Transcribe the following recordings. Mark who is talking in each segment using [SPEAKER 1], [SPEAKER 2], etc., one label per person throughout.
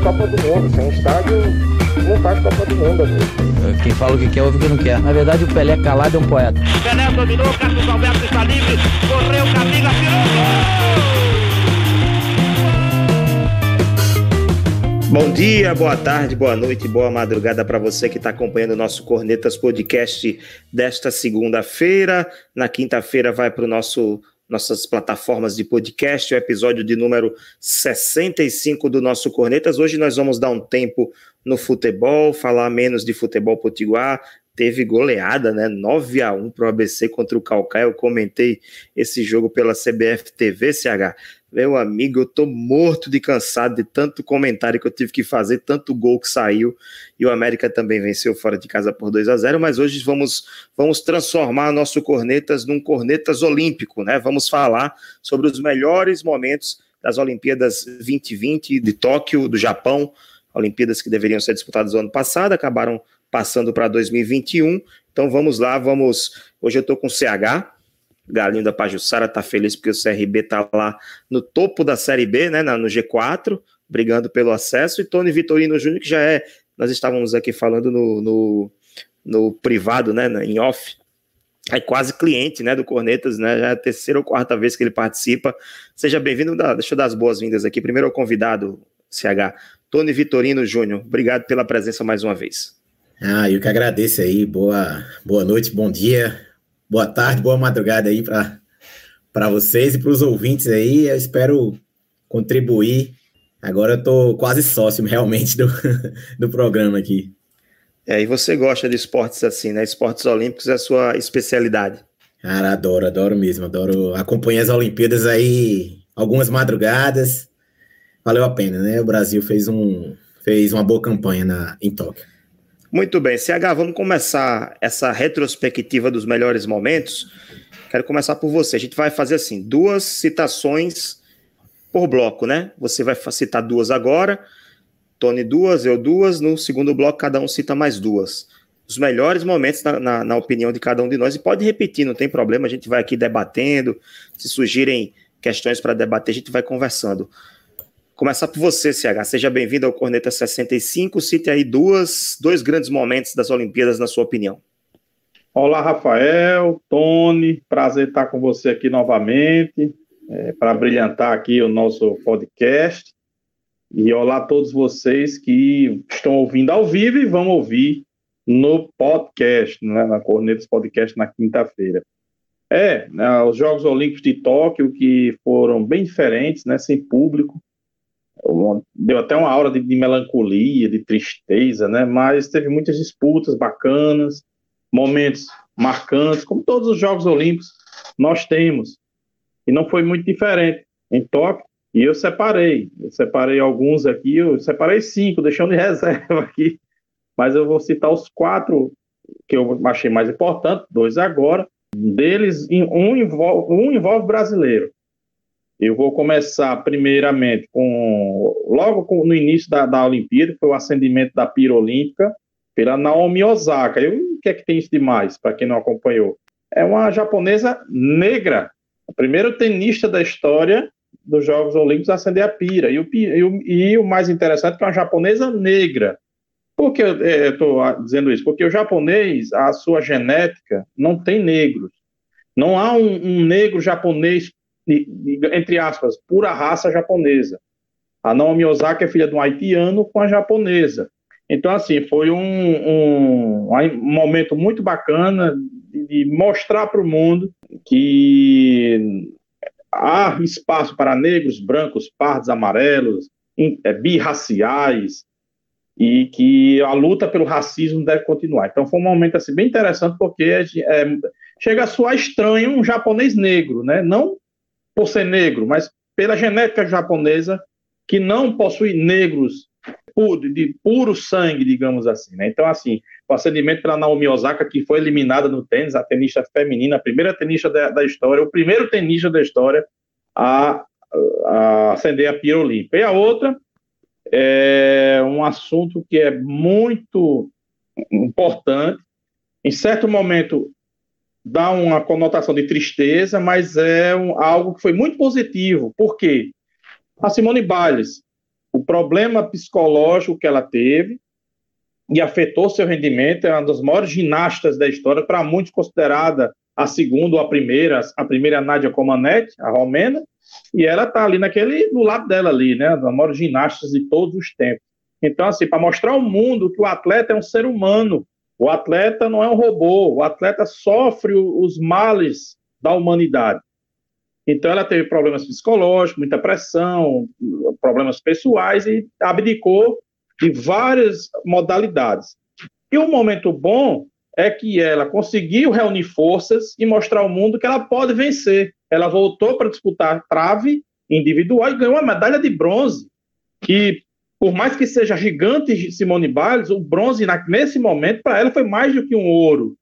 [SPEAKER 1] Copa do Mundo. Sem estádio, não faz Copa do Mundo, amigo.
[SPEAKER 2] Quem fala o que quer, ouve o que não quer. Na verdade, o Pelé calado é um poeta.
[SPEAKER 3] Pelé dominou, Carlos Alberto está livre, correu, Camila, tirou gol!
[SPEAKER 4] Bom dia, boa tarde, boa noite, boa madrugada para você que está acompanhando o nosso Cornetas Podcast desta segunda-feira. Na quinta-feira vai para o nosso nossas plataformas de podcast, o episódio de número 65 do nosso Cornetas. Hoje nós vamos dar um tempo no futebol, falar menos de futebol potiguar. Teve goleada, né? 9 a 1 para o ABC contra o Calcaia. Eu comentei esse jogo pela CBF TV, CH. Meu amigo, eu tô morto de cansado de tanto comentário que eu tive que fazer, tanto gol que saiu. E o América também venceu fora de casa por 2 a 0 mas hoje vamos, vamos transformar nosso Cornetas num Cornetas Olímpico, né? Vamos falar sobre os melhores momentos das Olimpíadas 2020 de Tóquio, do Japão. Olimpíadas que deveriam ser disputadas no ano passado, acabaram passando para 2021. Então vamos lá, vamos. Hoje eu tô com o CH, Galinho da Pajussara tá feliz porque o CRB tá lá no topo da Série B, né, no G4, brigando pelo acesso, e Tony Vitorino Júnior, que já é, nós estávamos aqui falando no, no, no privado, né, em off, é quase cliente, né, do Cornetas, né, já é a terceira ou quarta vez que ele participa. Seja bem-vindo, deixa eu dar as boas-vindas aqui, primeiro ao convidado, CH, Tony Vitorino Júnior, obrigado pela presença mais uma vez.
[SPEAKER 5] Ah, eu que agradeço aí, boa, boa noite, bom dia, boa tarde, boa madrugada aí para vocês e para os ouvintes aí. Eu espero contribuir. Agora eu tô quase sócio realmente do, do programa aqui.
[SPEAKER 4] É, e você gosta de esportes assim, né? Esportes olímpicos é a sua especialidade.
[SPEAKER 5] Cara, adoro, adoro mesmo, adoro. Acompanhar as Olimpíadas aí algumas madrugadas. Valeu a pena, né? O Brasil fez, um, fez uma boa campanha na, em Tóquio.
[SPEAKER 4] Muito bem, CH, vamos começar essa retrospectiva dos melhores momentos. Quero começar por você. A gente vai fazer assim, duas citações por bloco, né? Você vai citar duas agora, Tony duas, eu duas, no segundo bloco cada um cita mais duas. Os melhores momentos na, na, na opinião de cada um de nós, e pode repetir, não tem problema, a gente vai aqui debatendo, se surgirem questões para debater, a gente vai conversando. Começar por você, CH. Seja bem-vindo ao Corneta 65. Cite aí duas, dois grandes momentos das Olimpíadas, na sua opinião.
[SPEAKER 6] Olá, Rafael, Tony, prazer estar com você aqui novamente, é, para brilhantar aqui o nosso podcast. E olá a todos vocês que estão ouvindo ao vivo e vão ouvir no podcast, né, na Cornetas Podcast na quinta-feira. É, né, os Jogos Olímpicos de Tóquio que foram bem diferentes, né, sem público, deu até uma aura de, de, melancolia, de tristeza, né? Mas teve muitas disputas bacanas, momentos marcantes, como todos os Jogos Olímpicos nós temos. E não foi muito diferente em Tóquio. E eu separei, eu separei alguns aqui, eu separei cinco, deixando de reserva aqui, mas eu vou citar os quatro que eu achei mais importantes, dois agora. Deles, um envolve, um envolve brasileiro, eu vou começar primeiramente com logo com, no início da, da Olimpíada, foi o acendimento da pira olímpica pela Naomi Osaka. O que é que tem isso de mais, para quem não acompanhou? É uma japonesa negra, a primeira tenista da história dos Jogos Olímpicos a acender a pira. E o, e o, e o mais interessante é que é uma japonesa negra. Por que eu estou dizendo isso? Porque o japonês, a sua genética, não tem negros. Não há um, um negro japonês entre aspas, pura raça japonesa. A Naomi Osaka é filha de um haitiano com a japonesa. Então, assim, foi um, um, um momento muito bacana de, mostrar para o mundo que há espaço para negros, brancos, pardos, amarelos, é, birraciais, e que a luta pelo racismo deve continuar. Então, foi um momento assim, bem interessante, porque é, é, chega a soar estranho um japonês negro, né? não por ser negro, mas pela genética japonesa, que não possui negros de puro sangue, digamos assim. Né? Então, assim, o acendimento pela Naomi Osaka, que foi eliminada no tênis, a tenista feminina, a primeira tenista da, da história, o primeiro tenista da história a, a acender a pira olímpica. E a outra é um assunto que é muito importante. Em certo momento, dá uma conotação de tristeza, mas é um, algo que foi muito positivo. Por quê? A Simone Biles, o problema psicológico que ela teve e afetou seu rendimento. É uma das maiores ginastas da história, para muitos considerada a segunda ou a primeira, a primeira é a Nádia Comaneci, a romena, e ela está ali naquele, do lado dela ali, né, das maiores ginastas de todos os tempos. Então, assim, para mostrar ao mundo que o atleta é um ser humano, o atleta não é um robô, o atleta sofre os males da humanidade. Então, ela teve problemas psicológicos, muita pressão, problemas pessoais e abdicou de várias modalidades. E um momento bom é que ela conseguiu reunir forças e mostrar ao mundo que ela pode vencer. Ela voltou para disputar trave individual e ganhou uma medalha de bronze, que por mais que seja gigante Simone Biles, o bronze nesse momento para ela foi mais do que um ouro.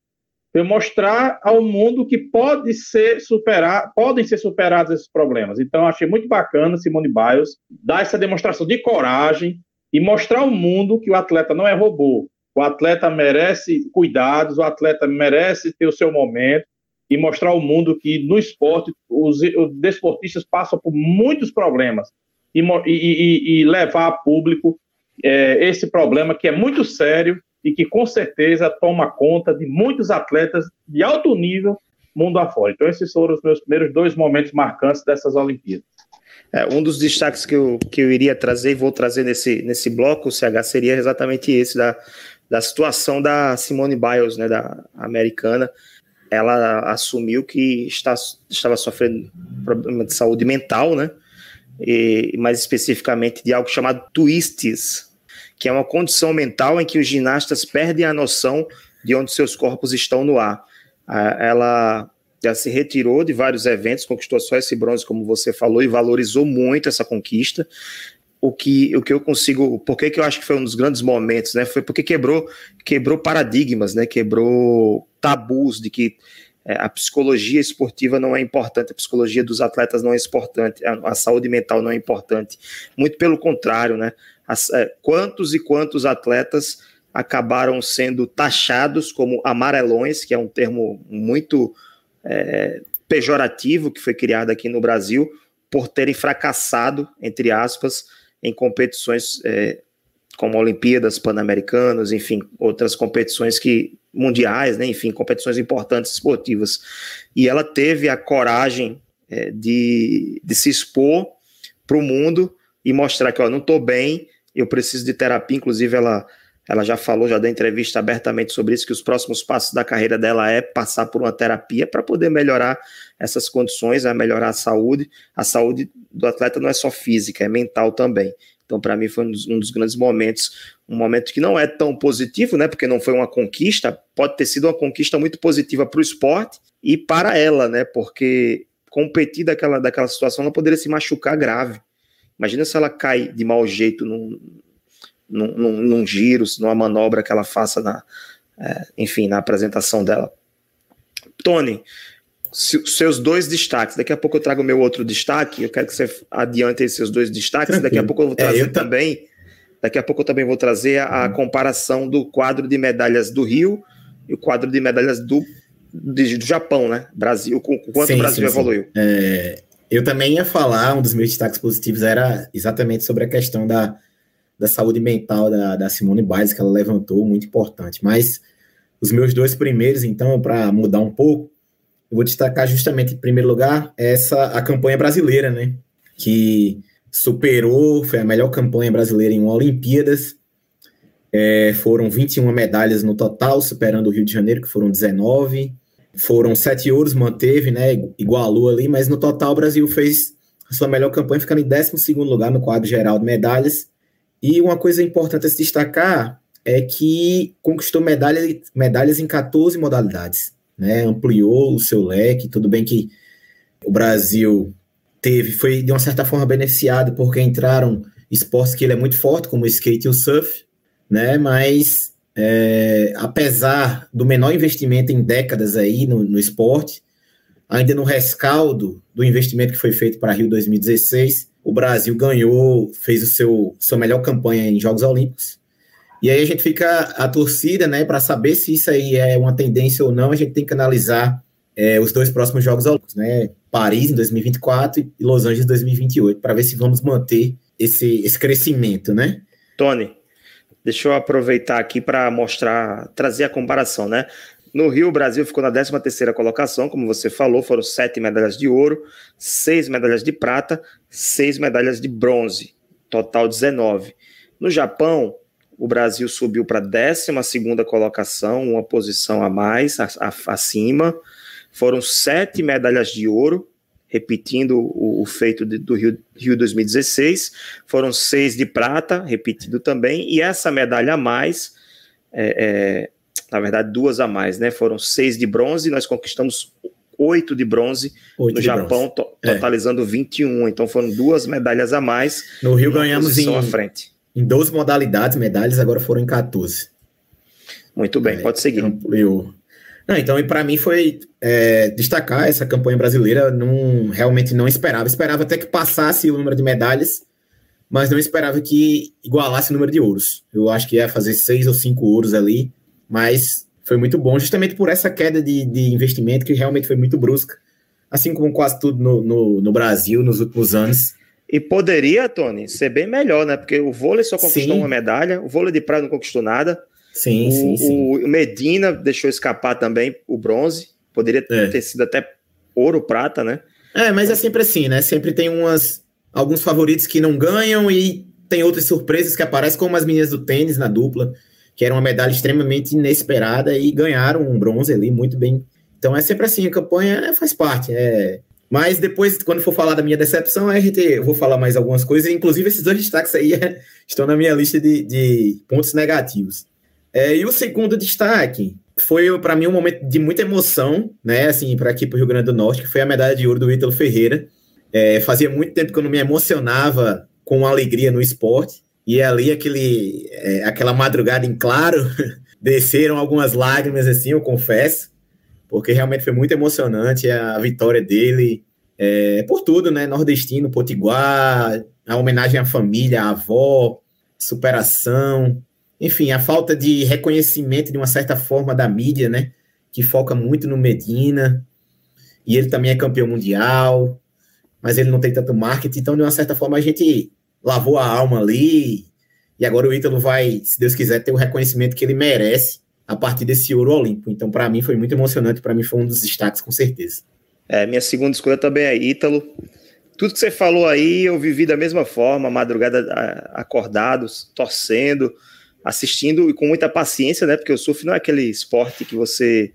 [SPEAKER 6] Foi mostrar ao mundo que pode ser superar, podem ser superados esses problemas. Então achei muito bacana Simone Biles dar essa demonstração de coragem e mostrar ao mundo que o atleta não é robô, o atleta merece cuidados, o atleta merece ter o seu momento e mostrar ao mundo que no esporte os, os desportistas passam por muitos problemas e, e, e levar a público é, esse problema que é muito sério e que com certeza toma conta de muitos atletas de alto nível mundo afora. Então esses foram os meus primeiros dois momentos marcantes dessas Olimpíadas.
[SPEAKER 4] É, um dos destaques que eu, que eu iria trazer e vou trazer nesse, nesse bloco, CH, seria exatamente esse da, da situação da Simone Biles, né, da americana. Ela assumiu que está, estava sofrendo problema de saúde mental, né, e mais especificamente de algo chamado twists, que é uma condição mental em que os ginastas perdem a noção de onde seus corpos estão no ar. Ela já se retirou de vários eventos, conquistou só esse bronze, como você falou, e valorizou muito essa conquista o que, o que eu consigo, por que, eu acho que foi um dos grandes momentos, né? Foi porque quebrou, quebrou paradigmas, né? Quebrou tabus de que a psicologia esportiva não é importante, a psicologia dos atletas não é importante, a, a saúde mental não é importante. Muito pelo contrário, né? As, é, quantos e quantos atletas acabaram sendo taxados como amarelões, que é um termo muito é, pejorativo que foi criado aqui no Brasil, por terem fracassado, entre aspas, em competições é, como Olimpíadas, Pan-Americanos, enfim, outras competições que mundiais, né, enfim, competições importantes esportivas. E ela teve a coragem é, de, de se expor para o mundo e mostrar que, ó, não estou bem, eu preciso de terapia. Inclusive, ela, ela já falou, já deu entrevista abertamente sobre isso, que os próximos passos da carreira dela é passar por uma terapia para poder melhorar essas condições, a melhorar a saúde. A saúde do atleta não é só física, é mental também. Então, para mim, foi um dos, um dos, grandes momentos, um momento que não é tão positivo, né? Porque não foi uma conquista, pode ter sido uma conquista muito positiva para o esporte e para ela, né? Porque competir daquela, daquela situação, ela poderia se machucar grave. Imagina se ela cai de mau jeito num, num, num, num giro, numa manobra que ela faça na, é, enfim, na apresentação dela. Tony, seus dois destaques. Daqui a pouco eu trago o meu outro destaque. Eu quero que você adiante esses seus dois destaques. Tranquilo. Daqui a pouco eu vou é, trazer é, eu também. Daqui a pouco eu também vou trazer a, a, comparação do quadro de medalhas do Rio e o quadro de medalhas do, de, do Japão, né? Brasil, o quanto sim, o Brasil sim, evoluiu. Sim.
[SPEAKER 5] É, eu também ia falar, um dos meus destaques positivos era exatamente sobre a questão da, da saúde mental da, da Simone Biles, que ela levantou, muito importante. Mas os meus dois primeiros, então, para mudar um pouco, eu vou destacar justamente, em primeiro lugar, essa a campanha brasileira, né? Que superou, foi a melhor campanha brasileira em Olimpíadas. É, foram 21 medalhas no total, superando o Rio de Janeiro, que foram 19. Foram sete ouros, manteve, né? Igualou ali, mas no total o Brasil fez a sua melhor campanha, ficando em 12 lugar no quadro geral de medalhas. E uma coisa importante a se destacar é que conquistou medalhas, medalhas em 14 modalidades né, ampliou o seu leque. Tudo bem que o Brasil teve, foi de uma certa forma beneficiado porque entraram esportes que ele é muito forte, como o skate e o surf, né, mas é, apesar do menor investimento em décadas aí no, no esporte, ainda no rescaldo do investimento que foi feito para Rio 2016, o Brasil ganhou, fez o seu sua melhor campanha em Jogos Olímpicos, e aí a gente fica a torcida, né, para saber se isso aí é uma tendência ou não, a gente tem que analisar é, os dois próximos Jogos Olímpicos, né, Paris em 2024 e Los Angeles em 2028, para ver se vamos manter esse, esse crescimento, né?
[SPEAKER 4] Tony, deixa eu aproveitar aqui para mostrar, trazer a comparação, né? No Rio, o Brasil ficou na 13 terceira colocação, como você falou, foram sete medalhas de ouro, seis medalhas de prata, seis medalhas de bronze, total 19. No Japão, o Brasil subiu para a 12 colocação, uma posição a mais, a, a, acima. Foram sete medalhas de ouro, repetindo o, o feito de, do Rio, Rio 2016. Foram seis de prata, repetido também. E essa medalha a mais, é, é, na verdade, duas a mais, né? Foram seis de bronze, nós conquistamos oito de bronze oito no de Japão, to, é. totalizando 21. Então foram duas medalhas a mais.
[SPEAKER 5] No Rio ganhamos em, à frente em 12 modalidades, medalhas, agora foram em 14.
[SPEAKER 4] Muito bem, é, pode seguir.
[SPEAKER 5] Então, eu, não, então, para mim foi é, destacar essa campanha brasileira, não, realmente não esperava. Esperava até que passasse o número de medalhas, mas não esperava que igualasse o número de ouros. Eu acho que ia fazer seis ou cinco ouros ali, mas foi muito bom, justamente por essa queda de, de investimento que realmente foi muito brusca, assim como quase tudo no, no, no Brasil nos últimos anos.
[SPEAKER 4] E poderia, Tony, ser bem melhor, né? Porque o vôlei só conquistou sim. uma medalha, o vôlei de praia não conquistou nada.
[SPEAKER 5] Sim,
[SPEAKER 4] o,
[SPEAKER 5] sim, sim.
[SPEAKER 4] O Medina deixou escapar também o bronze. Poderia é. ter sido até ouro, prata, né?
[SPEAKER 5] É, mas é sempre assim, né? Sempre tem umas alguns favoritos que não ganham e tem outras surpresas que aparecem, como as meninas do tênis na dupla, que era uma medalha extremamente inesperada e ganharam um bronze ali muito bem. Então é sempre assim, a campanha faz parte. É, mas depois, quando for falar da minha decepção, a gente, eu vou falar mais algumas coisas. Inclusive, esses dois destaques aí é, estão na minha lista de, de pontos negativos. É, e o segundo destaque foi, para mim, um momento de muita emoção, né? Assim, para aqui para o Rio Grande do Norte, que foi a medalha de ouro do Ítalo Ferreira. É, fazia muito tempo que eu não me emocionava com alegria no esporte. E ali, aquele, é, aquela madrugada em claro, desceram algumas lágrimas, assim, eu confesso porque realmente foi muito emocionante a vitória dele, é, por tudo, né? Nordestino, Potiguar, a homenagem à família, à avó, superação, enfim, a falta de reconhecimento de uma certa forma da mídia, né? Que foca muito no Medina, e ele também é campeão mundial, mas ele não tem tanto marketing, então de uma certa forma a gente lavou a alma ali, e agora o Ítalo vai, se Deus quiser, ter o reconhecimento que ele merece a partir desse ouro olímpico. Então, para mim, foi muito emocionante. Para mim, foi um dos destaques, com certeza.
[SPEAKER 4] É, minha segunda escolha também é Ítalo. Tudo que você falou aí, eu vivi da mesma forma, madrugada acordados, torcendo, assistindo e com muita paciência, né? Porque o surf não é aquele esporte que você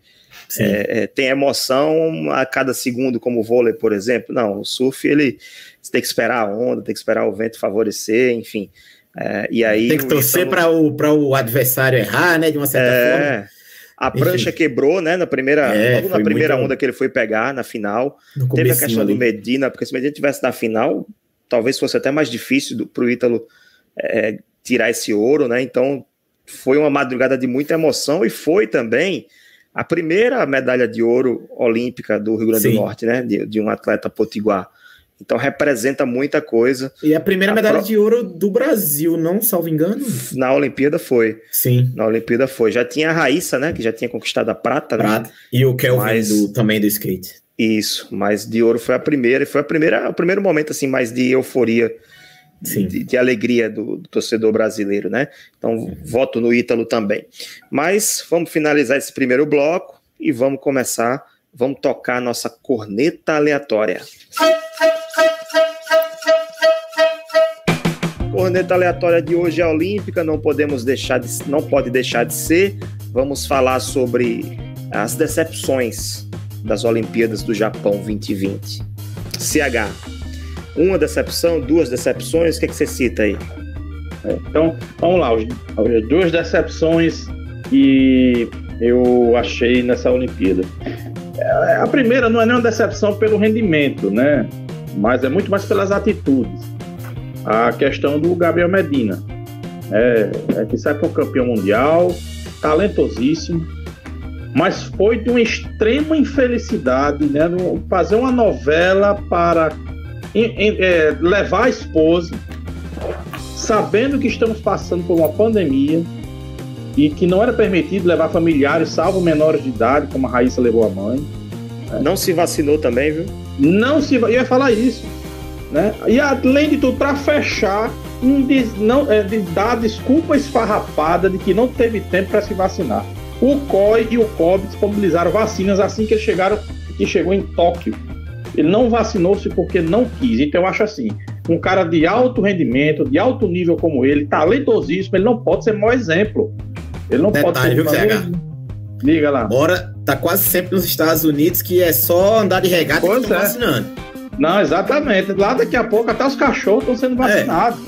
[SPEAKER 4] é, é, tem emoção a cada segundo, como o vôlei, por exemplo. Não, o surf, ele você tem que esperar a onda, tem que esperar o vento favorecer, enfim. É, e aí,
[SPEAKER 5] Tem que torcer para o, o adversário errar, né? De uma certa é, forma.
[SPEAKER 4] A prancha Enfim. quebrou, né? Na primeira, é, na primeira onda que ele foi pegar na final. Teve a questão ali. do Medina, porque se o Medina tivesse na final, talvez fosse até mais difícil para o Ítalo é, tirar esse ouro, né? Então foi uma madrugada de muita emoção e foi também a primeira medalha de ouro olímpica do Rio Grande Sim. do Norte, né? De, de um atleta potiguar. Então representa muita coisa.
[SPEAKER 5] E a primeira a medalha pro... de ouro do Brasil, não salvo engano?
[SPEAKER 4] Na Olimpíada foi.
[SPEAKER 5] Sim.
[SPEAKER 4] Na Olimpíada foi. Já tinha a Raíssa, né? Que já tinha conquistado a prata. Né? Prata. Né?
[SPEAKER 5] E o Kelvin mas... do, também do skate.
[SPEAKER 4] Isso, mas de ouro foi a primeira. E foi a primeira, o primeiro momento assim mais de euforia. De, de, alegria do, do, torcedor brasileiro, né? Então, voto no Ítalo também. Mas vamos finalizar esse primeiro bloco e vamos começar, vamos tocar a nossa corneta aleatória. Corneta aleatória de hoje é olímpica, não podemos deixar de, não pode deixar de ser. Vamos falar sobre as decepções das Olimpíadas do Japão 2020. CH, uma decepção, duas decepções, o que, é que você cita aí?
[SPEAKER 6] É, então, vamos lá, as duas decepções que eu achei nessa Olimpíada. É, a primeira não é nem uma decepção pelo rendimento, né? Mas é muito mais pelas atitudes a questão do Gabriel Medina. É, é que sabe que é um campeão mundial, talentosíssimo, mas foi de uma extrema infelicidade, né? Fazer uma novela para em, em, é, levar a esposa, sabendo que estamos passando por uma pandemia e que não era permitido levar familiares, salvo menores de idade, como a Raíssa levou a mãe.
[SPEAKER 4] Não se vacinou também, viu?
[SPEAKER 6] Não se. Eu ia falar isso Né? E além de tudo, para fechar, um des, não, é, de dar desculpa esfarrapada de que não teve tempo para se vacinar. O COI e o COB disponibilizaram vacinas assim que eles chegaram, que chegou em Tóquio. Ele não vacinou-se porque não quis. Então eu acho assim, um cara de alto rendimento, de alto nível como ele, talentosíssimo, ele não pode ser mau exemplo. Ele não
[SPEAKER 5] Detalhe,
[SPEAKER 6] pode ser.
[SPEAKER 5] Viu, CH?
[SPEAKER 6] Liga lá.
[SPEAKER 5] Bora, tá quase sempre nos Estados Unidos que é só andar de regata
[SPEAKER 6] pois
[SPEAKER 5] e
[SPEAKER 6] é.
[SPEAKER 5] vacinando.
[SPEAKER 6] Não, exatamente. Lá daqui a pouco até os cachorros estão sendo vacinados.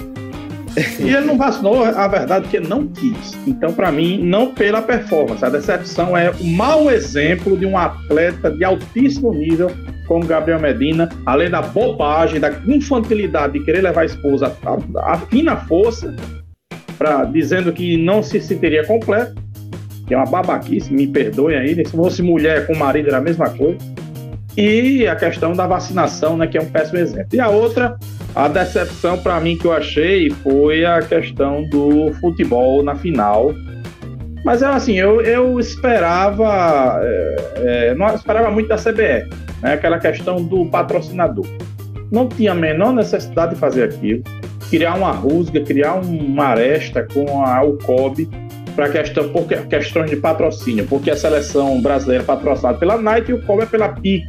[SPEAKER 6] E ele não vacinou, a verdade é que ele não quis. Então, para mim, não pela performance. A decepção é o mau exemplo de um atleta de altíssimo nível como Gabriel Medina, além da bobagem, da infantilidade de querer levar a esposa à, à fina força, pra, dizendo que não se sentiria completo, que é uma babaquice, me perdoem aí, se fosse mulher com marido era a mesma coisa. E a questão da vacinação, né, que é um péssimo exemplo. E a outra, a decepção para mim que eu achei foi a questão do futebol na final. Mas é assim, eu, eu esperava, é, é, não esperava muito da CBF, né, aquela questão do patrocinador. Não tinha a menor necessidade de fazer aquilo, criar uma rusga, criar uma aresta com a Alcob para questão, por questões de patrocínio, porque a seleção brasileira é patrocinada pela Nike e o COB é pela PIC,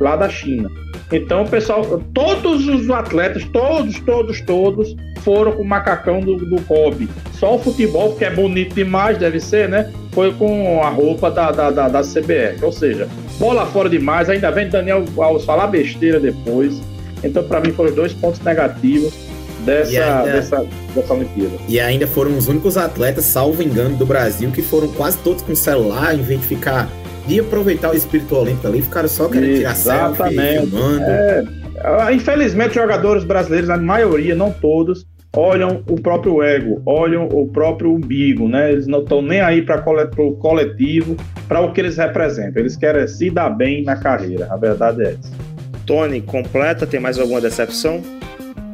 [SPEAKER 6] lá da China. Então, o pessoal, todos os atletas, todos, todos, todos, foram com o macacão do, do COB. Só o futebol, que é bonito demais, deve ser, né? Foi com a roupa da, da, da, da CBF. Ou seja, bola fora demais. Ainda vem Daniel Alves falar besteira depois. Então, para mim, foram dois pontos negativos dessa, ainda, dessa, dessa Olimpíada.
[SPEAKER 5] E ainda foram os únicos atletas, salvo engano, do Brasil, que foram quase todos com celular, em vez de ficar de aproveitar o espírito olímpico ali, ficaram só querendo tirar selfie, filmando.
[SPEAKER 6] É, infelizmente, jogadores brasileiros, a maioria, não todos, olham o próprio ego, olham o próprio umbigo, né? Eles não estão nem aí para o coletivo, para o que eles representam. Eles querem se dar bem na carreira. A verdade é essa.
[SPEAKER 4] Tony, completa, tem mais alguma decepção?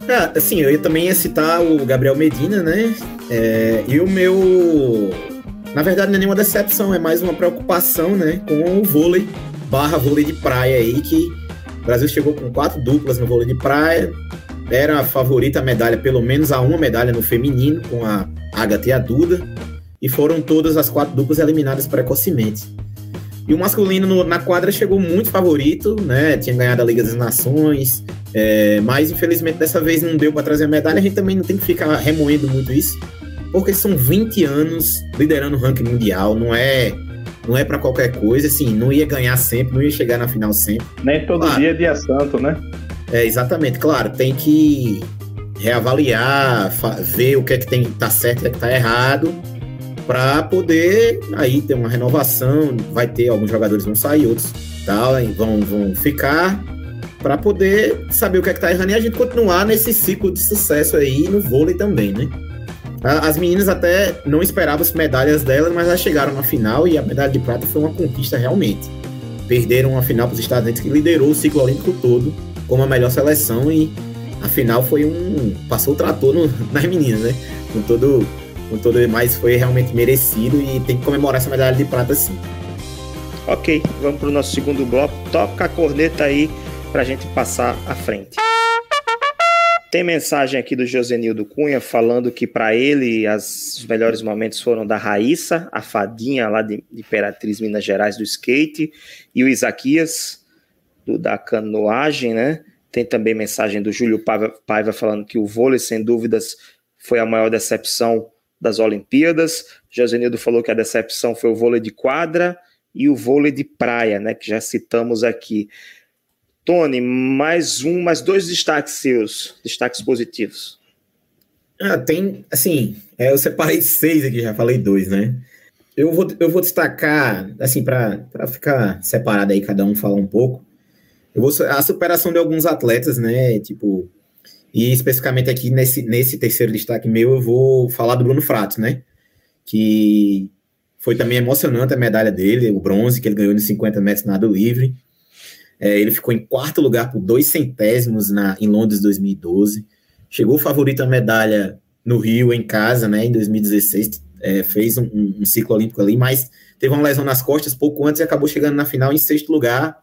[SPEAKER 5] Ah, assim, eu também ia citar o Gabriel Medina, né? É, e o meu. Na verdade, não é nenhuma decepção, é mais uma preocupação, né? Com o vôlei, barra vôlei de praia aí, que o Brasil chegou com quatro duplas no vôlei de praia. Era a favorita a medalha, pelo menos a uma medalha no feminino, com a Agatha e a Duda. E foram todas as quatro duplas eliminadas precocemente. E o masculino no, na quadra chegou muito favorito, né? Tinha ganhado a Liga das Nações, é, mas infelizmente dessa vez não deu para trazer a medalha. A gente também não tem que ficar remoendo muito isso, porque são 20 anos liderando o ranking mundial, não é não é para qualquer coisa, assim, não ia ganhar sempre, não ia chegar na final sempre.
[SPEAKER 6] Nem todo claro. dia é dia santo, né?
[SPEAKER 5] É, exatamente, claro, tem que reavaliar, ver o que é que tem tá certo e o que é que tá errado, para poder aí ter uma renovação, vai ter alguns jogadores vão sair, outros tal, vão, vão ficar para poder saber o que é que tá errando e a gente continuar nesse ciclo de sucesso aí no vôlei também, né? As meninas até não esperavam as medalhas delas, mas elas chegaram na final e a medalha de prata foi uma conquista realmente. Perderam a final para os Estados Unidos, que liderou o ciclo olímpico todo como a melhor seleção e a final foi um. passou o trator no, nas meninas, né? Com todo, com todo mais foi realmente merecido e tem que comemorar essa medalha de prata sim.
[SPEAKER 4] Ok, vamos para o nosso segundo bloco. Toca a corneta aí para a gente passar à frente. Tem mensagem aqui do Josenildo Cunha falando que para ele as, os melhores momentos foram da Raíssa, a fadinha lá de, Imperatriz Minas Gerais do skate, e o Isaquias, do, da canoagem, né? Tem também mensagem do Júlio Paiva, Paiva falando que o vôlei, sem dúvidas, foi a maior decepção das Olimpíadas. Josenildo falou que a decepção foi o vôlei de quadra e o vôlei de praia, né? Que já citamos aqui. Tony, mais um, mais dois destaques seus, destaques positivos.
[SPEAKER 5] Ah, tem, assim, é, eu separei seis aqui, já falei dois, né? Eu vou, eu vou destacar, assim, para ficar separado aí, cada um falar um pouco. Eu vou, a superação de alguns atletas, né? Tipo, e especificamente aqui nesse, nesse terceiro destaque meu, eu vou falar do Bruno Fratos, né? Que foi também emocionante a medalha dele, o bronze que ele ganhou nos 50 metros nado livre. É, ele ficou em quarto lugar por dois centésimos na, em Londres 2012. Chegou favorito à medalha no Rio, em casa, né, em 2016. É, fez um, um, ciclo olímpico ali, mas teve uma lesão nas costas pouco antes e acabou chegando na final em sexto lugar.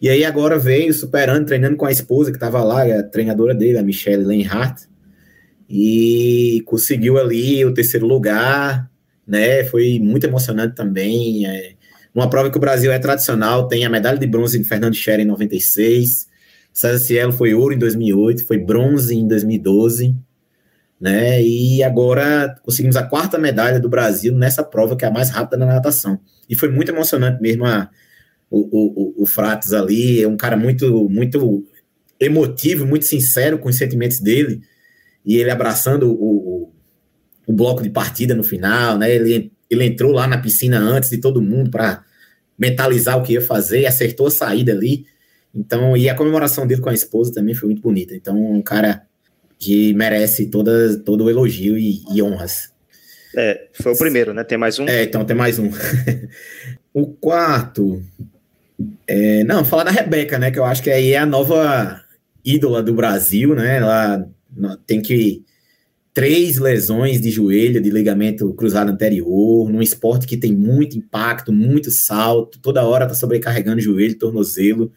[SPEAKER 5] E aí agora veio superando, treinando com a esposa que estava lá, a treinadora dele, a Michelle Lenhart, e conseguiu ali o terceiro lugar, né? Foi muito emocionante também. É, uma prova que o Brasil é tradicional, tem a medalha de bronze de Fernando Scherer em 96, César Cielo foi ouro em 2008, foi bronze em 2012, né? E agora conseguimos a quarta medalha do Brasil nessa prova que é a mais rápida na natação. E foi muito emocionante mesmo a, o, o, o Fratos ali, é um cara muito, muito emotivo, muito sincero com os sentimentos dele, e ele abraçando o, o, bloco de partida no final, né? Ele, ele entrou lá na piscina antes de todo mundo para mentalizar o que ia fazer, acertou a saída ali. Então, e a comemoração dele com a esposa também foi muito bonita. Então, um cara que merece toda, todo o elogio e, e honras.
[SPEAKER 4] É, foi o primeiro, né? Tem mais um?
[SPEAKER 5] É, então tem mais um. o quarto. É, não, falar da Rebeca, né? Que eu acho que aí é a nova ídola do Brasil, né? Ela tem que três lesões de joelho, de ligamento cruzado anterior, num esporte que tem muito impacto, muito salto, toda hora tá sobrecarregando joelho, tornozelo.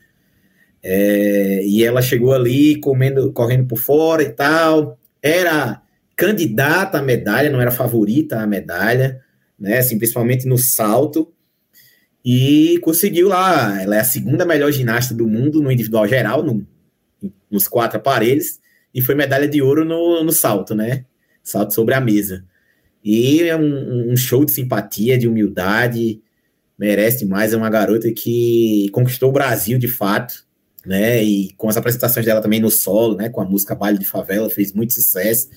[SPEAKER 5] É, e ela chegou ali comendo, correndo por fora e tal. Era candidata à medalha, não era favorita à medalha, né? Assim, principalmente no salto. E conseguiu lá. Ela é a segunda melhor ginasta do mundo no individual geral, no, nos quatro aparelhos, e foi medalha de ouro no, no salto, né? Salto sobre a mesa. E é um, um show de simpatia, de humildade, merece mais. É uma garota que conquistou o Brasil de fato né? E com as apresentações dela também no solo, né? Com a música Baile de Favela, fez muito sucesso.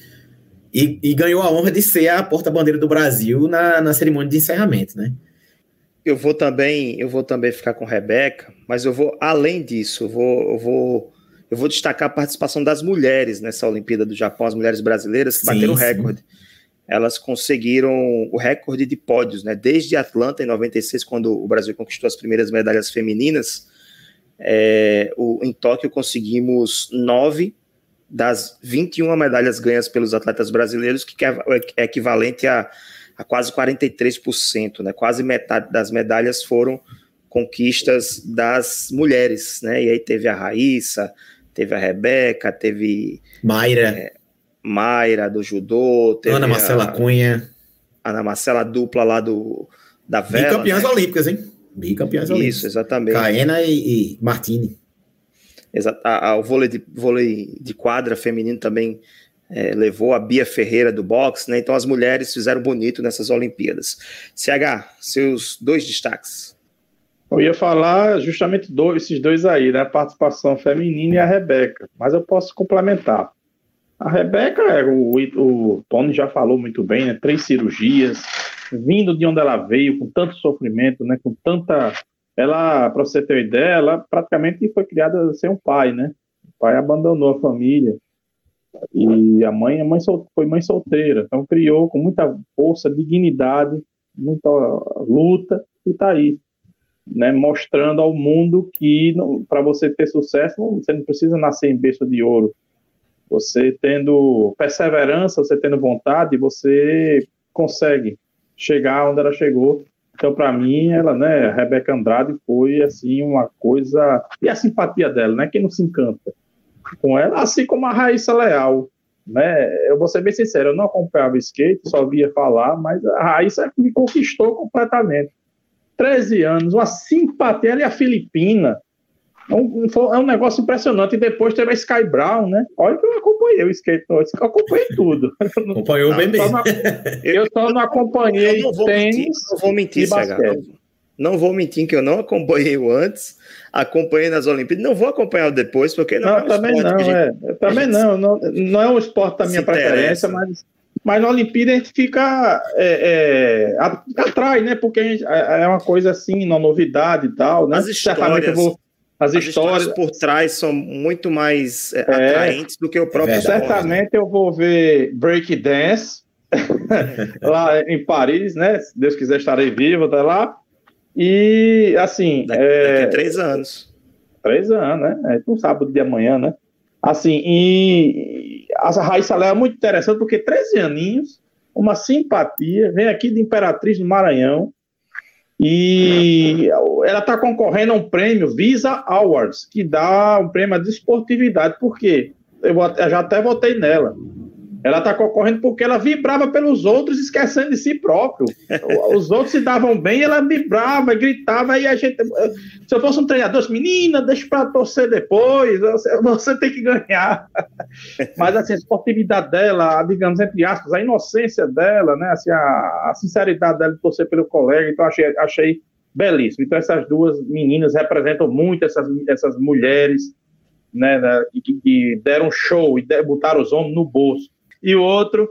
[SPEAKER 5] E, e ganhou a honra de ser a porta-bandeira do Brasil na, na cerimônia de encerramento, né?
[SPEAKER 4] Eu vou também, eu vou também ficar com Rebeca, mas eu vou além disso, eu vou, eu vou, eu vou destacar a participação das mulheres nessa Olimpíada do Japão, as mulheres brasileiras que sim, bateram o recorde. Elas conseguiram o recorde de pódios, né? Desde Atlanta em 96, quando o Brasil conquistou as primeiras medalhas femininas, é, o, em Tóquio conseguimos nove das 21 medalhas ganhas pelos atletas brasileiros, que é, é equivalente a, a quase 43%, né? Quase metade das medalhas foram conquistas das mulheres, né? E aí teve a Raíssa, teve a Rebeca, teve
[SPEAKER 5] Mayra, é,
[SPEAKER 4] Mayra do judô,
[SPEAKER 5] teve Ana Marcela a, Cunha,
[SPEAKER 4] Ana Marcela dupla lá do da vela.
[SPEAKER 5] E campeãs né? olímpicas, hein? Bicampeões olímpicos.
[SPEAKER 4] Isso, exatamente.
[SPEAKER 5] Caena e, e Martini.
[SPEAKER 4] Exato. o vôlei de, vôlei de quadra feminino também é, levou a Bia Ferreira do boxe, né? Então as mulheres fizeram bonito nessas Olimpíadas. CH, seus dois destaques.
[SPEAKER 6] Eu ia falar justamente dois, esses dois aí, né? A participação feminina e a Rebeca, mas eu posso complementar. A Rebeca, é, o, o Tony já falou muito bem, né? Três cirurgias, vindo de onde ela veio, com tanto sofrimento, né, com tanta. Ela, para você ter uma ideia, ela praticamente foi criada sem um pai, né? O pai abandonou a família. E a mãe, a mãe sol, foi mãe solteira, então criou com muita força, dignidade, muita luta e está aí, né, mostrando ao mundo que para você ter sucesso, você não precisa nascer em berço de ouro. Você tendo perseverança, você tendo vontade, você consegue chegar onde ela chegou. Então, para mim, ela, né, a Rebeca Andrade foi assim uma coisa e a simpatia dela, né? Quem não se encanta com ela, assim como a Raíssa Leal, né? Eu vou ser bem sincero, eu não acompanhava skate, só via falar, mas a Raíssa me conquistou completamente. 13 anos, uma simpatia, ela é a Filipina, é um, é um negócio impressionante. E depois teve a Sky Brown, né? Olha que eu acompanhei o skate eu acompanhei tudo.
[SPEAKER 5] Acompanhou bem mesmo.
[SPEAKER 6] Eu só não acompanhei
[SPEAKER 4] não
[SPEAKER 6] tênis.
[SPEAKER 4] Mentir, não vou mentir, CH. Não vou mentir que eu não acompanhei o antes, acompanhei nas Olimpíadas, não vou acompanhar o depois, porque não,
[SPEAKER 6] não
[SPEAKER 4] é um
[SPEAKER 6] também não, gente, é. Também não, não, não é um esporte da minha preferência, mas, mas na Olimpíada a gente fica é, é, atrai, né? Porque gente, é, é uma coisa assim, uma novidade e tal, né?
[SPEAKER 4] As histórias, eu vou as, As histórias... histórias... por trás são muito mais é, é, atraentes do que o próprio
[SPEAKER 6] é, Certamente eu vou ver Break Dance lá em Paris, né? Se Deus quiser estarei vivo até lá. E assim.
[SPEAKER 4] Daqui, daqui a três anos.
[SPEAKER 6] Três anos, né? É um sábado de amanhã, né? Assim, e a Raíssa Léa é muito interessante porque 13 aninhos, uma simpatia, vem aqui de Imperatriz do Maranhão, e ela está concorrendo a um prêmio Visa Awards, que dá um prêmio de esportividade. Por quê? Eu, eu já até votei nela. Ela está concorrendo porque ela vibrava pelos outros, esquecendo de si próprio. Os outros se davam bem, ela vibrava, gritava, e a gente. Se eu fosse um treinador, menina, deixa para torcer depois, você tem que ganhar. Mas assim, a esportividade dela, digamos, entre aspas, a inocência dela, né? Assim, a, a sinceridade dela de torcer pelo colega, então achei, achei belíssimo. Então, essas duas meninas representam muito essas, essas mulheres. Né, né que, que deram show e botaram os homens no bolso e o outro,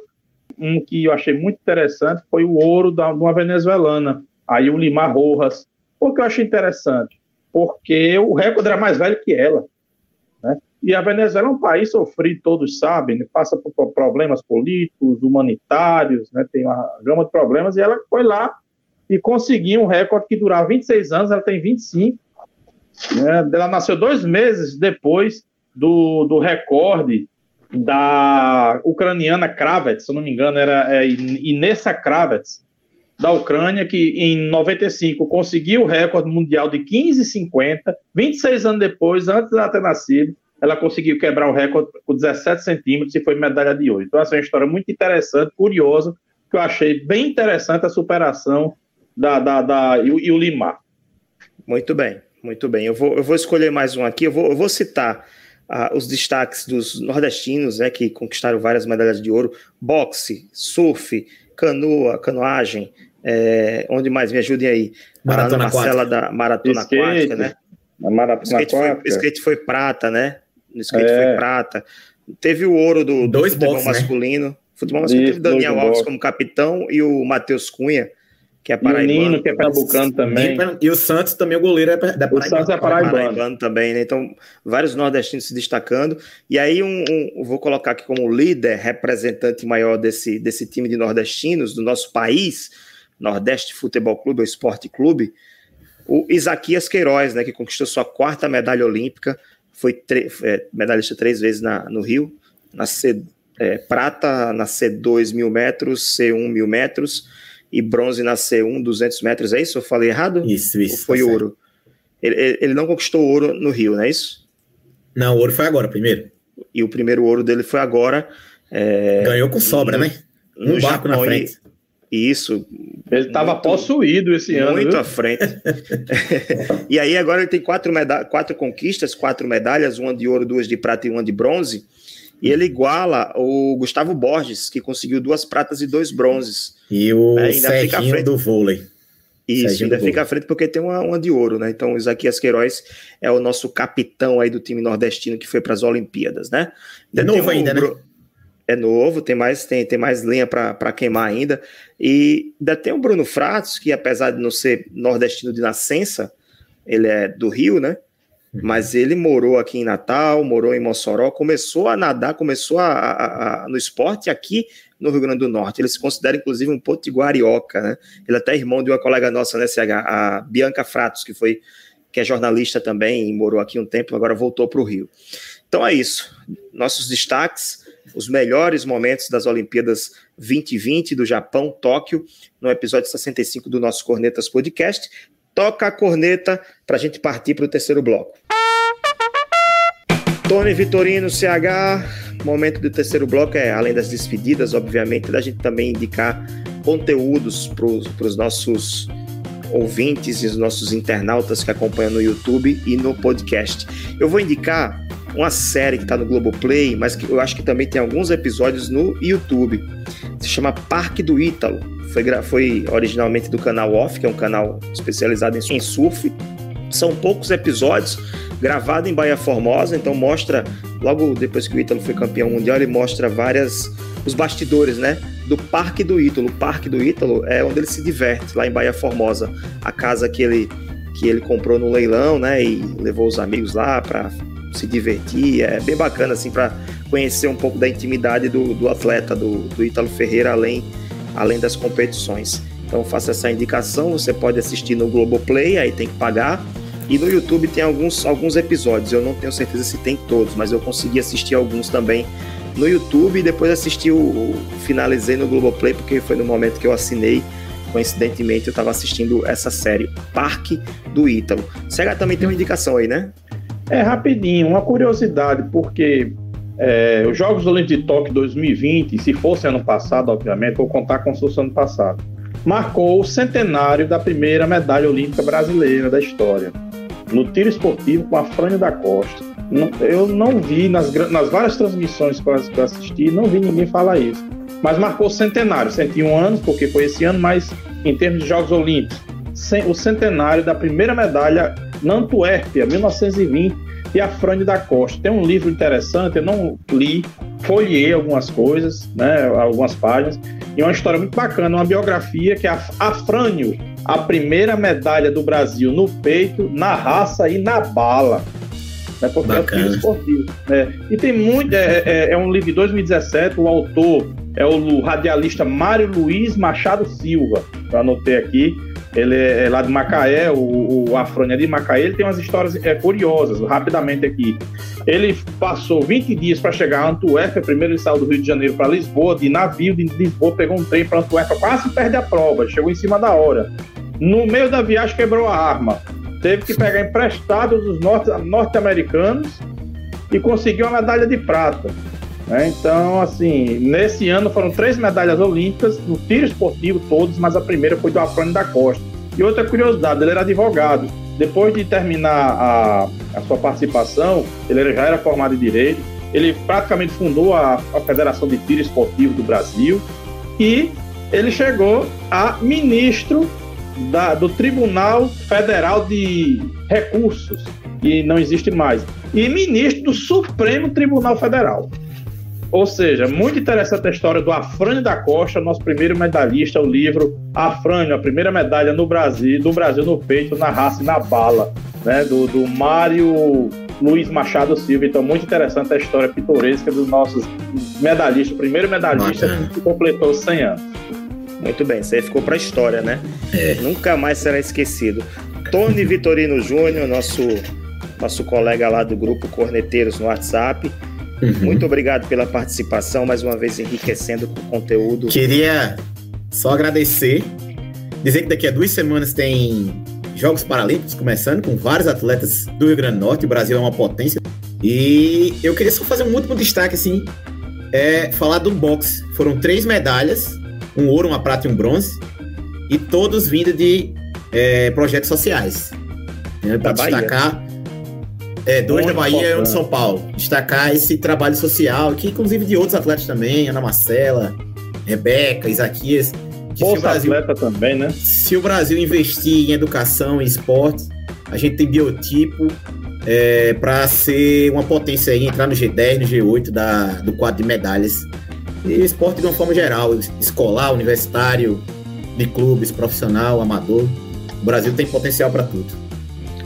[SPEAKER 6] um que eu achei muito interessante, foi o ouro de uma venezuelana, aí o Limar Rojas. Por que eu achei interessante? Porque o recorde era mais velho que ela. Né? E a Venezuela é um país sofrido, todos sabem, né? passa por problemas políticos, humanitários, né? tem uma gama de problemas, e ela foi lá e conseguiu um recorde que durava 26 anos, ela tem 25. Né? Ela nasceu dois meses depois do, do recorde da ucraniana Kravets, se não me engano, era é, Inessa Kravets, da Ucrânia, que em 95 conseguiu o recorde mundial de 15,50. 26 anos depois, antes dela ter nascido, ela conseguiu quebrar o recorde com 17 centímetros e foi medalha de ouro. Então, essa é uma história muito interessante, curiosa, que eu achei bem interessante a superação da, da, da e o Limar.
[SPEAKER 4] Muito bem, muito bem. Eu vou, eu vou escolher mais um aqui, eu vou, eu vou citar ah, os destaques dos nordestinos, né, que conquistaram várias medalhas de ouro, boxe, surf, canoa, canoagem, é, onde mais me ajudem aí?
[SPEAKER 5] Maratona
[SPEAKER 4] a Marcela da Maratona skate, Aquática, né?
[SPEAKER 6] A maratona
[SPEAKER 4] skate aquática. Foi, skate foi prata, né? No skate é. foi prata. Teve o ouro do, do
[SPEAKER 5] Dois
[SPEAKER 4] futebol
[SPEAKER 5] box,
[SPEAKER 4] masculino. Né? Futebol masculino teve Daniel Alves como capitão e o Matheus Cunha que é paraibano.
[SPEAKER 6] E o Nino, que é pernambucano também.
[SPEAKER 5] E o Santos também, o goleiro é da
[SPEAKER 6] Paraibano. O Santos é paraibano.
[SPEAKER 4] paraibano também, né? Então, vários nordestinos se destacando. E aí, um, um, vou colocar aqui como líder, representante maior desse, desse time de nordestinos do nosso país, Nordeste Futebol Clube, ou Esporte Clube, o Isaquias Queiroz, né? Que conquistou sua quarta medalha olímpica, foi é, medalhista três vezes na, no Rio, na C, é, prata na C2 mil metros, C1 mil metros e bronze na C1, 200 metros, é isso? Eu falei errado?
[SPEAKER 5] Isso, isso.
[SPEAKER 4] Ou foi tá ouro? Ele, ele, não conquistou ouro no Rio, não é isso?
[SPEAKER 5] Não, o ouro foi agora, primeiro.
[SPEAKER 4] E o primeiro ouro dele foi agora. É,
[SPEAKER 5] Ganhou com sobra,
[SPEAKER 4] no,
[SPEAKER 5] né? Um barco Japão, na frente.
[SPEAKER 4] E, isso.
[SPEAKER 6] Ele estava possuído esse
[SPEAKER 4] muito
[SPEAKER 6] ano.
[SPEAKER 4] Muito à frente. e aí agora ele tem quatro, quatro conquistas, quatro medalhas, uma de ouro, duas de prata e uma de bronze. E ele iguala o Gustavo Borges, que conseguiu duas pratas e dois bronzes.
[SPEAKER 5] E o é, ainda fica à frente do vôlei.
[SPEAKER 4] Isso, Serginho ainda fica à frente porque tem uma, uma de ouro, né? Então, o Isaquias Queiroz é o nosso capitão aí do time nordestino que foi para as Olimpíadas, né?
[SPEAKER 5] É novo um, ainda, né?
[SPEAKER 4] É novo, tem mais, tem, tem mais lenha para queimar ainda. E ainda tem o Bruno Fratos, que apesar de não ser nordestino de nascença, ele é do Rio, né? Mas ele morou aqui em Natal, morou em Mossoró, começou a nadar, começou a, a, a, no esporte aqui no Rio Grande do Norte. Ele se considera, inclusive, um potiguarioca, né? Ele é até irmão de uma colega nossa, né, CH, a Bianca Fratos, que foi que é jornalista também e morou aqui um tempo, agora voltou para o Rio. Então é isso. Nossos destaques, os melhores momentos das Olimpíadas 2020 do Japão, Tóquio, no episódio 65 do nosso Cornetas Podcast toca a corneta para a gente partir para o terceiro bloco. Tony Vitorino, CH, momento do terceiro bloco é, além das despedidas, obviamente, da gente também indicar conteúdos para os nossos ouvintes e os nossos internautas que acompanham no YouTube e no podcast. Eu vou indicar uma série que está no Globoplay, mas que eu acho que também tem alguns episódios no YouTube. Se chama Parque do Ítalo foi, foi originalmente do canal Off, que é um canal especializado em surf. São poucos episódios, gravado em Bahia Formosa, então mostra, logo depois que o Ítalo foi campeão mundial, ele mostra várias, os bastidores, né, do Parque do Ítalo. O Parque do Ítalo é onde ele se diverte, lá em Bahia Formosa. A casa que ele, que ele comprou no leilão, né, e levou os amigos lá para se divertir. É bem bacana, assim, para conhecer um pouco da intimidade do, do atleta, do, do Ítalo Ferreira, além além das competições. Então faça essa indicação, você pode assistir no Globoplay, aí tem que pagar. E no YouTube tem alguns, alguns episódios, eu não tenho certeza se tem todos, mas eu consegui assistir alguns também no YouTube e depois assisti o, o finalizei no Globoplay, porque foi no momento que eu assinei Coincidentemente, eu estava assistindo essa série, Parque do Ítalo. CH também tem uma indicação aí, né?
[SPEAKER 6] É rapidinho, uma curiosidade, porque é, os Jogos Olímpicos de Tóquio 2020, se fosse ano passado, obviamente, vou contar com o ano passado, marcou o centenário da primeira medalha olímpica brasileira da história, no tiro esportivo com a Frânio da Costa. Eu não vi, nas, nas várias transmissões que eu assisti, não vi ninguém falar isso. Mas marcou o centenário, 101 anos, porque foi esse ano, mas em termos de Jogos Olímpicos, o centenário da primeira medalha na Antuérpia, 1920, e a Frane da Costa. Tem um livro interessante, eu não li, folhei algumas coisas, né, algumas páginas, e uma história muito bacana, uma biografia que é a Afrânio, a primeira medalha do Brasil no peito, na raça e na bala. Né, porque Bacana. é o esportivo. Né? E tem muito. É, é, é, um livro de 2017, o autor é o radialista Mário Luiz Machado Silva. Eu anotei aqui. Ele é, lá de Macaé, o, o Afrônia de Macaé, ele tem umas histórias é, curiosas, rapidamente aqui. Ele passou 20 dias para chegar a Antuérpia, primeiro ele saiu do Rio de Janeiro para Lisboa, de navio de Lisboa, pegou um trem para Antuérpia, quase perde a prova, chegou em cima da hora. No meio da viagem quebrou a arma, teve que pegar emprestado dos norte-americanos e conseguiu a medalha de prata. Né? Então, assim, nesse ano foram três medalhas olímpicas, no tiro esportivo todos, mas a primeira foi do Afrânio da Costa. E outra curiosidade, ele era advogado. Depois de terminar a, a sua participação, ele já era formado em Direito, ele praticamente fundou a, a Federação de Tiro Esportivo do Brasil e ele chegou a ministro da, do Tribunal Federal de Recursos, que não existe mais, e ministro do Supremo Tribunal Federal. Ou seja, muito interessante a história do Afrânio da Costa, nosso primeiro medalhista, o livro Afrânio, a primeira medalha no Brasil, do Brasil no peito, na raça e na bala, né? Do, do Mário Luiz Machado Silva. Então, muito interessante a história pitoresca dos nossos medalhistas, o primeiro medalhista que completou 100 anos.
[SPEAKER 4] Muito bem, isso aí ficou para a história, né? É. Nunca mais será esquecido. Tony Vitorino Júnior, nosso, nosso colega lá do grupo Corneteiros no WhatsApp, Uhum. Muito obrigado pela participação, mais uma vez enriquecendo o conteúdo.
[SPEAKER 5] Queria só agradecer, dizer que daqui a duas semanas tem Jogos Paralímpicos começando com vários atletas do Rio Grande do Norte. O Brasil é uma potência. E eu queria só fazer um último destaque, assim, é falar do boxe. Foram três medalhas, um ouro, uma prata e um bronze, e todos vindo de é, projetos sociais. Né, Para destacar é, dois Muito da Bahia e um de São Paulo. Destacar esse trabalho social, que inclusive de outros atletas também, Ana Marcela, Rebeca, Isaquias.
[SPEAKER 6] Que se o Brasil, atleta também, né?
[SPEAKER 5] Se o Brasil investir em educação e esportes, a gente tem biotipo é, para ser uma potência aí, entrar no G10, no G8 da, do quadro de medalhas. E esporte de uma forma geral, escolar, universitário, de clubes, profissional, amador. O Brasil tem potencial para tudo.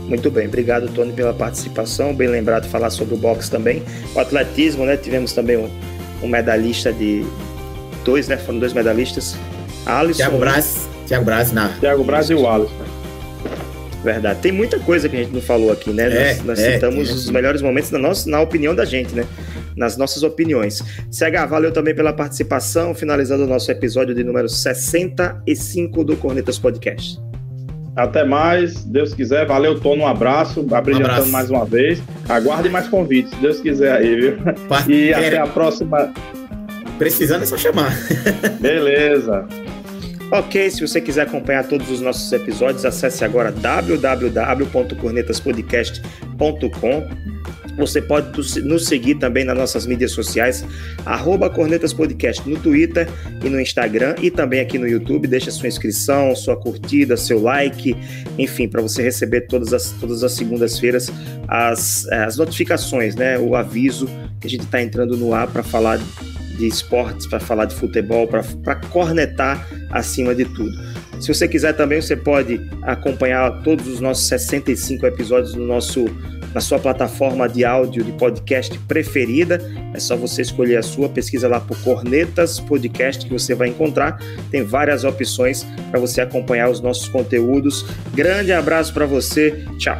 [SPEAKER 4] Muito bem, obrigado Tony pela participação, bem lembrado falar sobre o boxe também. O atletismo, né? Tivemos também um, um medalhista de dois, né? Foram dois medalhistas.
[SPEAKER 5] Alisson. Thiago Braz, Thiago Braz na.
[SPEAKER 6] Thiago Braz e o Alisson.
[SPEAKER 4] Verdade. Tem muita coisa que a gente não falou aqui, né? É, nós, nós é, citamos é. os melhores momentos na, nossa, na opinião da gente, né? Nas nossas opiniões. CH, valeu também pela participação, finalizando o nosso episódio de número 65 do Cornetas Podcast.
[SPEAKER 6] Até mais, Deus quiser. Valeu, Tono. Um abraço. Abrilhantando um mais uma vez. Aguarde mais convites, se Deus quiser aí, viu? E até a próxima.
[SPEAKER 5] Precisando é só chamar.
[SPEAKER 6] Beleza.
[SPEAKER 4] Ok, se você quiser acompanhar todos os nossos episódios, acesse agora www.cornetaspodcast.com você pode nos seguir também nas nossas mídias sociais, arroba Cornetas Podcast no Twitter e no Instagram e também aqui no YouTube. Deixa sua inscrição, sua curtida, seu like, enfim, para você receber todas as, todas as segundas-feiras as, as notificações, né? O aviso que a gente está entrando no ar para falar de esportes, para falar de futebol, para cornetar acima de tudo. Se você quiser também, você pode acompanhar todos os nossos 65 episódios no nosso na sua plataforma de áudio de podcast preferida. É só você escolher a sua, pesquisa lá por Cornetas Podcast que você vai encontrar. Tem várias opções para você acompanhar os nossos conteúdos. Grande abraço para você. Tchau.